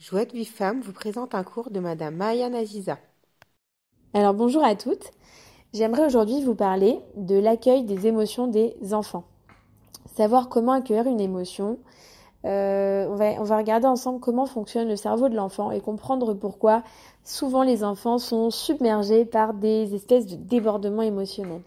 Jouette Vie Femme vous présente un cours de Madame Maya Naziza. Alors bonjour à toutes. J'aimerais aujourd'hui vous parler de l'accueil des émotions des enfants. Savoir comment accueillir une émotion. Euh, on, va, on va regarder ensemble comment fonctionne le cerveau de l'enfant et comprendre pourquoi souvent les enfants sont submergés par des espèces de débordements émotionnels.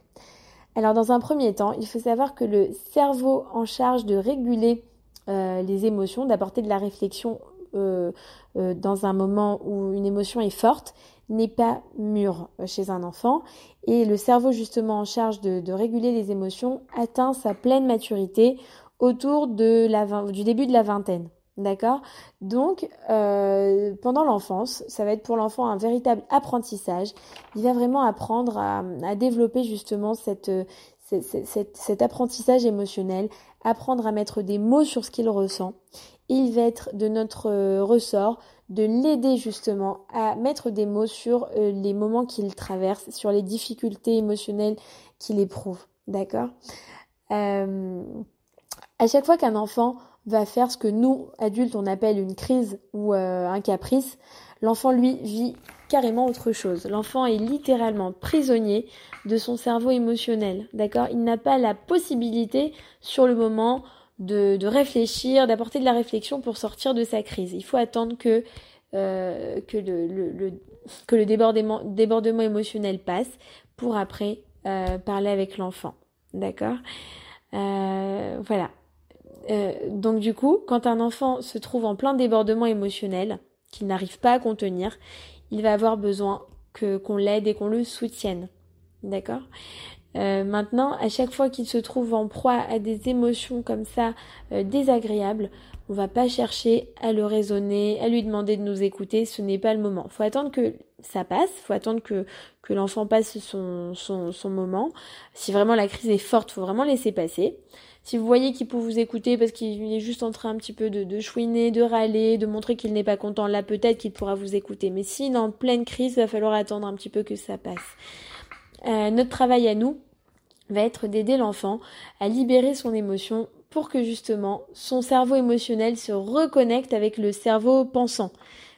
Alors dans un premier temps, il faut savoir que le cerveau en charge de réguler euh, les émotions, d'apporter de la réflexion euh, euh, dans un moment où une émotion est forte n'est pas mûr chez un enfant et le cerveau justement en charge de, réguler les émotions atteint sa pleine maturité autour de la, du début de la vingtaine. D'accord? Donc, euh, pendant l'enfance, ça va être pour l'enfant un véritable apprentissage. Il va vraiment apprendre à développer justement cette, cet apprentissage émotionnel, apprendre à mettre des mots sur ce qu'il ressent il va être de notre euh, ressort de l'aider justement à mettre des mots sur euh, les moments qu'il traverse, sur les difficultés émotionnelles qu'il éprouve. D'accord? Euh, À chaque fois qu'un enfant va faire ce que nous, adultes, on appelle une crise ou un caprice, l'enfant, lui, vit carrément autre chose. L'enfant est littéralement prisonnier de son cerveau émotionnel. D'accord? Il n'a pas la possibilité, sur le moment, de, réfléchir, d'apporter de la réflexion pour sortir de sa crise. Il faut attendre que, euh, que, le, que le débordement, émotionnel passe pour après euh, parler avec l'enfant. D'accord? Euh, Voilà. Donc du coup, quand un enfant se trouve en plein débordement émotionnel, qu'il n'arrive pas à contenir, il va avoir besoin que qu'on l'aide et qu'on le soutienne. D'accord? Euh, maintenant, à chaque fois qu'il se trouve en proie à des émotions comme ça euh, désagréables, on va pas chercher à le raisonner, à lui demander de nous écouter, ce n'est pas le moment. Faut attendre que ça passe, faut attendre que, l'enfant passe son, moment. Si vraiment la crise est forte, faut vraiment laisser passer. Si vous voyez qu'il peut vous écouter parce qu'il est juste en train un petit peu de, de chouiner, de râler, de montrer qu'il n'est pas content, là peut-être qu'il pourra vous écouter. Mais si est en pleine crise, il va falloir attendre un petit peu que ça passe. Euh, notre travail à nous va être d'aider l'enfant à libérer son émotion pour que justement son cerveau émotionnel se reconnecte avec le cerveau pensant.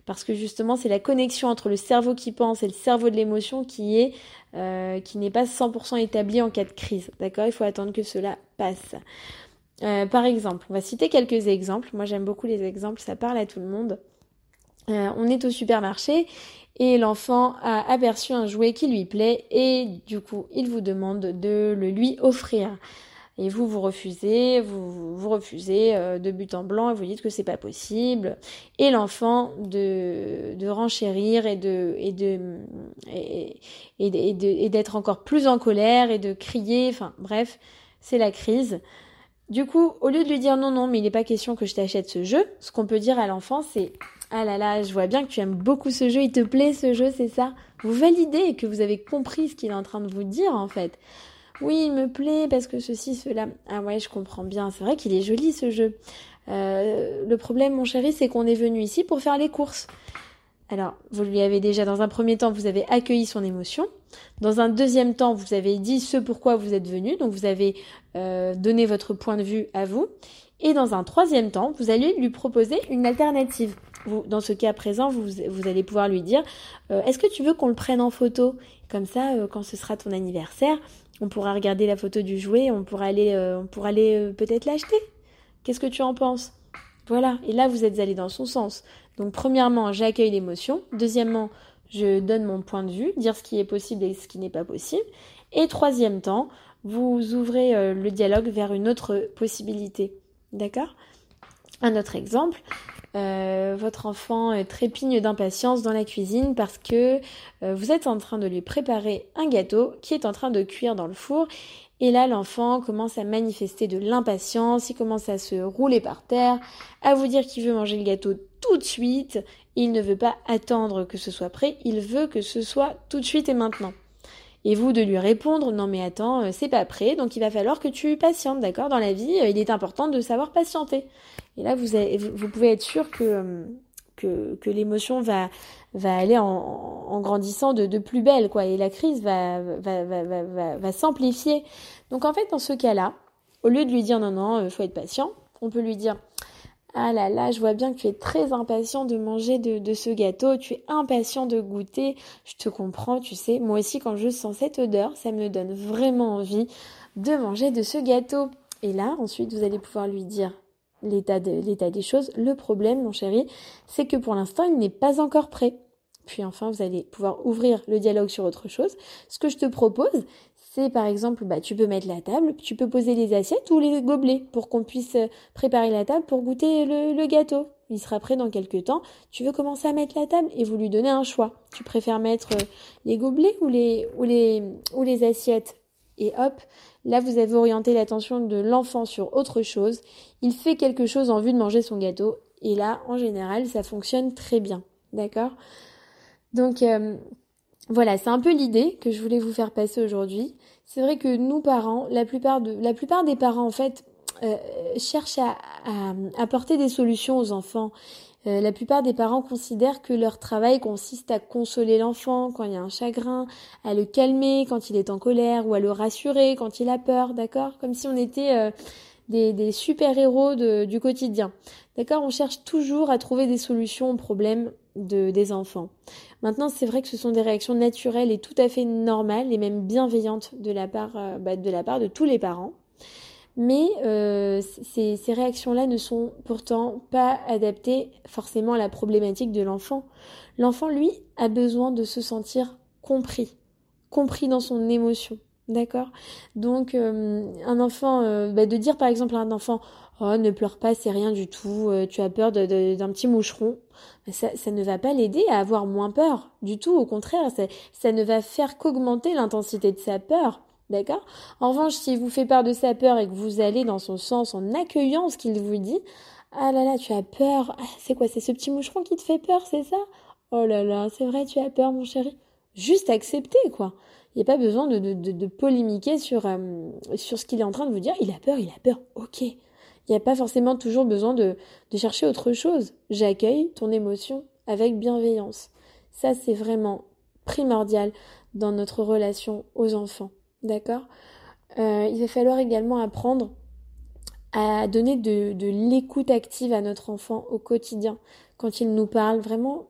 Parce que justement c'est la connexion entre le cerveau qui pense et le cerveau de l'émotion qui est euh, qui n'est pas 100% établie en cas de crise. D'accord? Il faut attendre que cela passe. Euh, par exemple, on va citer quelques exemples. Moi j'aime beaucoup les exemples, ça parle à tout le monde. on est au supermarché et l'enfant a aperçu un jouet qui lui plaît et du coup il vous demande de le lui offrir. Et vous, vous refusez, vous, refusez euh, de but en blanc et vous dites que c'est pas possible. Et l'enfant de, de renchérir et de, et, et d'être encore plus en colère et de crier. Enfin, bref, c'est la crise. Du coup, au lieu de lui dire non, non, mais il n'est pas question que je t'achète ce jeu, ce qu'on peut dire à l'enfant, c'est ah là là, je vois bien que tu aimes beaucoup ce jeu, il te plaît ce jeu, c'est ça Vous validez que vous avez compris ce qu'il est en train de vous dire en fait. Oui, il me plaît parce que ceci, cela. Ah ouais, je comprends bien. C'est vrai qu'il est joli ce jeu. Euh, le problème, mon chéri, c'est qu'on est venu ici pour faire les courses. Alors, vous lui avez déjà, dans un premier temps, vous avez accueilli son émotion. Dans un deuxième temps, vous avez dit ce pourquoi vous êtes venu. Donc, vous avez euh, donné votre point de vue à vous. Et dans un troisième temps, vous allez lui proposer une alternative dans ce cas présent, vous, allez pouvoir lui dire euh, Est-ce que tu veux qu'on le prenne en photo? Comme ça, euh, quand ce sera ton anniversaire, on pourra regarder la photo du jouet, on pourra aller, euh, aller peut-être l'acheter. Qu'est-ce que tu en penses? Voilà. Et là, vous êtes allé dans son sens. Donc, premièrement, j'accueille l'émotion. Deuxièmement, je donne mon point de vue, dire ce qui est possible et ce qui n'est pas possible. Et troisième temps, vous ouvrez le dialogue vers une autre possibilité. D'accord? Un autre exemple, euh, votre enfant trépigne d'impatience dans la cuisine parce que euh, vous êtes en train de lui préparer un gâteau qui est en train de cuire dans le four. Et là, l'enfant commence à manifester de l'impatience, il commence à se rouler par terre, à vous dire qu'il veut manger le gâteau tout de suite. Il ne veut pas attendre que ce soit prêt, il veut que ce soit tout de suite et maintenant et vous de lui répondre non mais attends euh, c'est pas prêt donc il va falloir que tu patientes d'accord? Dans la vie euh, il est important de savoir patienter. Et là vous vous pouvez être sûr que euh, que, que l'émotion va va aller en, grandissant de, de, plus belle quoi. Et la crise va va va va, va, s'amplifier. Donc en fait dans ce cas-là au lieu de lui dire non non faut être patient on peut lui dire Ah là là, je vois bien que tu es très impatient de manger de, ce gâteau, tu es impatient de goûter. Je te comprends, tu sais. Moi aussi, quand je sens cette odeur, ça me donne vraiment envie de manger de ce gâteau. Et là, ensuite, vous allez pouvoir lui dire l'état des choses. Le problème, mon chéri, c'est que pour l'instant, il n'est pas encore prêt. Puis enfin, vous allez pouvoir ouvrir le dialogue sur autre chose. Ce que je te propose, c'est par exemple, bah, tu peux mettre la table, tu peux poser les assiettes ou les gobelets pour qu'on puisse euh, préparer la table pour goûter le, gâteau. Il sera prêt dans quelques temps. Tu veux commencer à mettre la table et vous lui donnez un choix. Tu préfères mettre euh, les gobelets ou les, ou les, ou les assiettes? Et hop, là vous avez orienté l'attention de l'enfant sur autre chose. Il fait quelque chose en vue de manger son gâteau et là, en général, ça fonctionne très bien. D'accord? Donc, euh, voilà, c'est un peu l'idée que je voulais vous faire passer aujourd'hui. C'est vrai que nous parents, la plupart de, la plupart des parents en fait euh, cherchent à, apporter des solutions aux enfants. Euh, la plupart des parents considèrent que leur travail consiste à consoler l'enfant quand il y a un chagrin, à le calmer quand il est en colère ou à le rassurer quand il a peur, d'accord? Comme si on était euh, des, des super-héros du quotidien. D'accord? On cherche toujours à trouver des solutions aux problèmes de, des enfants. Maintenant, c'est vrai que ce sont des réactions naturelles et tout à fait normales et même bienveillantes de la part, euh, bah, de, la part de tous les parents. Mais euh, ces, réactions-là ne sont pourtant pas adaptées forcément à la problématique de l'enfant. L'enfant, lui, a besoin de se sentir compris, compris dans son émotion. D'accord? Donc, euh, un enfant, bah, de dire par exemple à un enfant, Oh, ne pleure pas, c'est rien du tout, euh, tu as peur d'un petit moucheron. Ça, ça, ne va pas l'aider à avoir moins peur, du tout, au contraire, ça, ça ne va faire qu'augmenter l'intensité de sa peur. D'accord? En revanche, s'il vous fait part de sa peur et que vous allez dans son sens en accueillant ce qu'il vous dit, ah là là, tu as peur, ah, c'est quoi, c'est ce petit moucheron qui te fait peur, c'est ça? Oh là là, c'est vrai, tu as peur, mon chéri. Juste accepter, quoi. Il n'y a pas besoin de, de, de, polémiquer sur, euh, sur ce qu'il est en train de vous dire. Il a peur, il a peur, ok. Il n'y a pas forcément toujours besoin de, chercher autre chose. J'accueille ton émotion avec bienveillance. Ça, c'est vraiment primordial dans notre relation aux enfants. D'accord? Euh, Il va falloir également apprendre à donner de l'écoute active à notre enfant au quotidien. Quand il nous parle, vraiment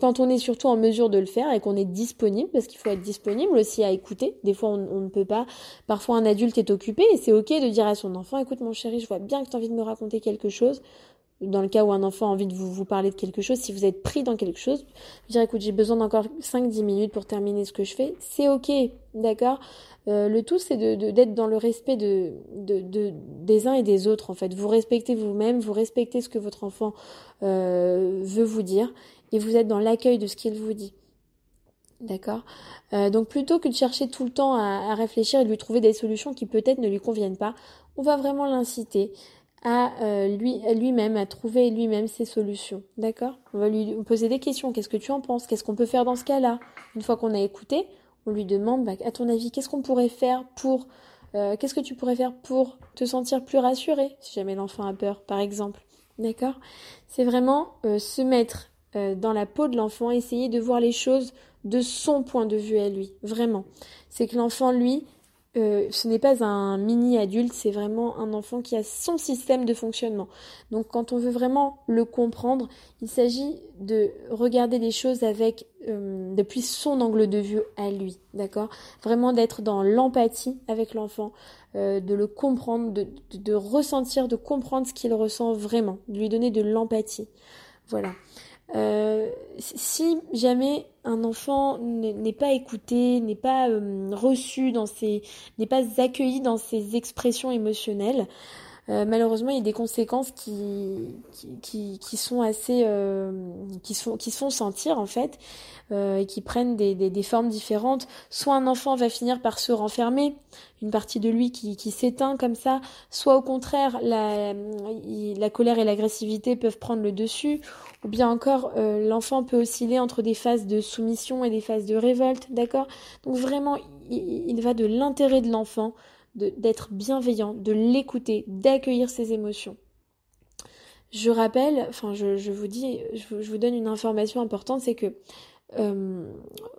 quand on est surtout en mesure de le faire et qu'on est disponible, parce qu'il faut être disponible aussi à écouter. Des fois, on, ne peut pas. Parfois, un adulte est occupé et c'est ok de dire à son enfant, écoute mon chéri, je vois bien que tu as envie de me raconter quelque chose. Dans le cas où un enfant a envie de vous, vous parler de quelque chose, si vous êtes pris dans quelque chose, dire écoute, j'ai besoin d'encore 5-10 minutes pour terminer ce que je fais, c'est ok, d'accord euh, Le tout, c'est d'être de, d'être dans le respect de, de, de, des uns et des autres, en fait. Vous respectez vous-même, vous respectez ce que votre enfant euh, veut vous dire et vous êtes dans l'accueil de ce qu'il vous dit. D'accord euh, Donc plutôt que de chercher tout le temps à, réfléchir et de lui trouver des solutions qui peut-être ne lui conviennent pas, on va vraiment l'inciter à euh, lui lui-même à trouver lui-même ses solutions. D'accord? On va lui poser des questions. Qu'est-ce que tu en penses? Qu'est-ce qu'on peut faire dans ce cas-là? Une fois qu'on a écouté, on lui demande bah, à ton avis qu'est-ce qu'on pourrait faire pour euh, qu'est-ce que tu pourrais faire pour te sentir plus rassuré si jamais l'enfant a peur, par exemple? D'accord? C'est vraiment se mettre euh, dans la peau de l'enfant, essayer de voir les choses de son point de vue à lui, vraiment. C'est que l'enfant, lui, euh, ce n'est pas un mini adulte, c'est vraiment un enfant qui a son système de fonctionnement. Donc quand on veut vraiment le comprendre, il s'agit de regarder les choses avec euh, depuis son angle de vue à lui, d'accord? Vraiment d'être dans l'empathie avec l'enfant, de le comprendre, de ressentir, de comprendre ce qu'il ressent vraiment, de lui donner de l'empathie. Voilà. Euh, si jamais un enfant n'est pas écouté, n'est pas euh, reçu dans ses, n'est pas accueilli dans ses expressions émotionnelles, euh, malheureusement, il y a des conséquences qui, qui, qui, sont assez, euh, qui, sont, qui se font sentir en fait, euh, et qui prennent des, des, des, formes différentes. Soit un enfant va finir par se renfermer, une partie de lui qui, qui s'éteint comme ça, soit au contraire, la, la colère et l'agressivité peuvent prendre le dessus, ou bien encore, l'enfant peut osciller entre des phases de soumission et des phases de révolte, d'accord? Donc vraiment, il, il va de l'intérêt de l'enfant d'être bienveillant, de l'écouter, d'accueillir ses émotions. Je rappelle, enfin je, vous dis, je, vous donne une information importante, c'est que euh,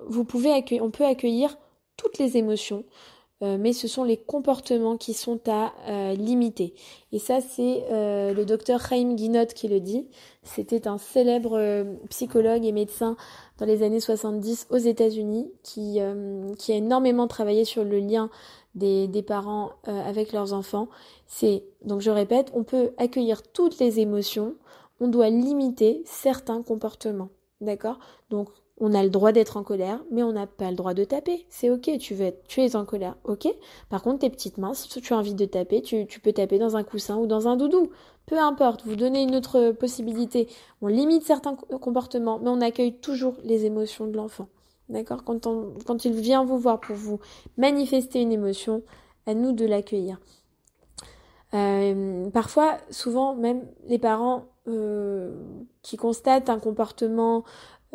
vous pouvez accueillir, on peut accueillir toutes les émotions euh, mais ce sont les comportements qui sont à euh, limiter. Et ça, c'est euh, le docteur Chaim Guinot qui le dit. C'était un célèbre psychologue et médecin dans les années 70 aux États-Unis qui, a énormément travaillé sur le lien des, des parents avec leurs enfants. C'est, donc je répète, on peut accueillir toutes les émotions, on doit limiter certains comportements. D'accord? Donc on a le droit d'être en colère, mais on n'a pas le droit de taper. C'est ok, tu veux être, tu es en colère, ok? Par contre, tes petites mains, si tu as envie de taper, tu, peux taper dans un coussin ou dans un doudou. Peu importe, vous donnez une autre possibilité. On limite certains comportements, mais on accueille toujours les émotions de l'enfant. D'accord? Quand il vient vous voir pour vous manifester une émotion, à nous de l'accueillir. Euh, parfois, souvent, même les parents euh, qui constatent un comportement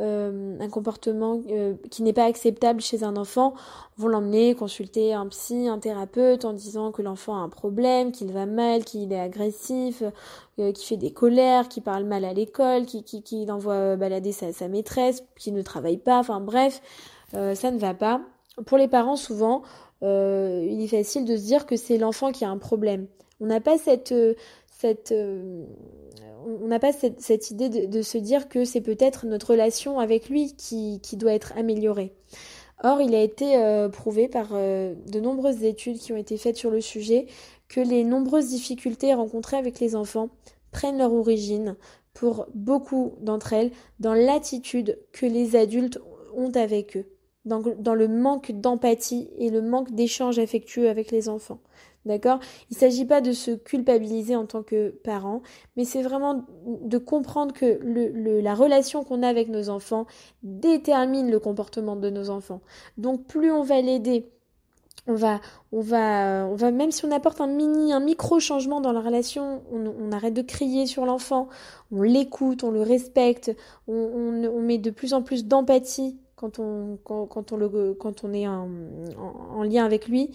euh, un comportement euh, qui n'est pas acceptable chez un enfant, vont l'emmener consulter un psy, un thérapeute en disant que l'enfant a un problème, qu'il va mal, qu'il est agressif, euh, qu'il fait des colères, qu'il parle mal à l'école, qu'il qui, envoie balader sa maîtresse, qu'il ne travaille pas, enfin bref, ça ne va pas. Pour les parents, souvent, il est facile de se dire que c'est l'enfant qui a un problème. On n'a pas cette euh, on n'a pas cette, idée de, se dire que c'est peut-être notre relation avec lui qui, doit être améliorée. Or, il a été euh, prouvé par euh, de nombreuses études qui ont été faites sur le sujet que les nombreuses difficultés rencontrées avec les enfants prennent leur origine, pour beaucoup d'entre elles, dans l'attitude que les adultes ont avec eux, dans, dans le manque d'empathie et le manque d'échange affectueux avec les enfants. D'accord? Il ne s'agit pas de se culpabiliser en tant que parent, mais c'est vraiment de comprendre que la relation qu'on a avec nos enfants détermine le comportement de nos enfants. Donc plus on va l'aider, on va, on va, on va même si on apporte un mini, un micro changement dans la relation, on, arrête de crier sur l'enfant, on l'écoute, on le respecte, on, met de plus en plus d'empathie quand on, quand on est en lien avec lui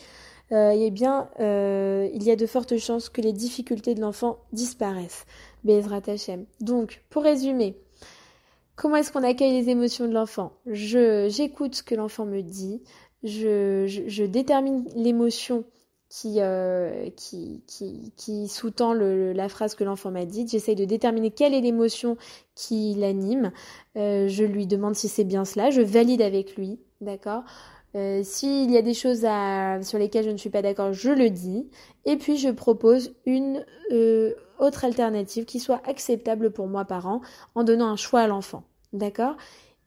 euh, eh bien, euh, il y a de fortes chances que les difficultés de l'enfant disparaissent. Bezrat. Donc, pour résumer, comment est-ce qu'on accueille les émotions de l'enfant? J'écoute ce que l'enfant me dit, je, je, détermine l'émotion qui, euh, qui, qui, qui sous-tend la phrase que l'enfant m'a dite. J'essaye de déterminer quelle est l'émotion qui l'anime. Je lui demande si c'est bien cela. Je valide avec lui. D'accord? Euh, S'il y a des choses sur lesquelles je ne suis pas d'accord, je le dis. Et puis je propose une euh, autre alternative qui soit acceptable pour moi parent en donnant un choix à l'enfant. D'accord?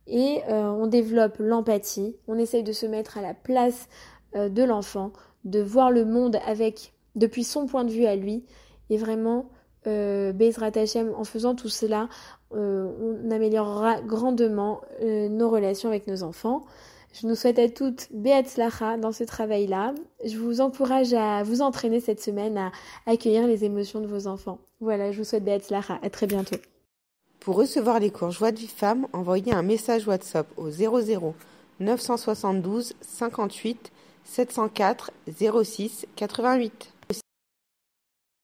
Et euh, on développe l'empathie. On essaye de se mettre à la place de l'enfant, de voir le monde avec depuis son point de vue à lui. Et vraiment, euh, Hashem, en faisant tout cela, on améliorera grandement nos relations avec nos enfants. Je nous souhaite à toutes Beatzlacha dans ce travail-là. Je vous encourage à vous entraîner cette semaine à accueillir les émotions de vos enfants. Voilà, je vous souhaite Beatzlacha. À très bientôt. Pour recevoir les cours Joie de vie femme, envoyez un message WhatsApp au 00 972 58 704 06 88.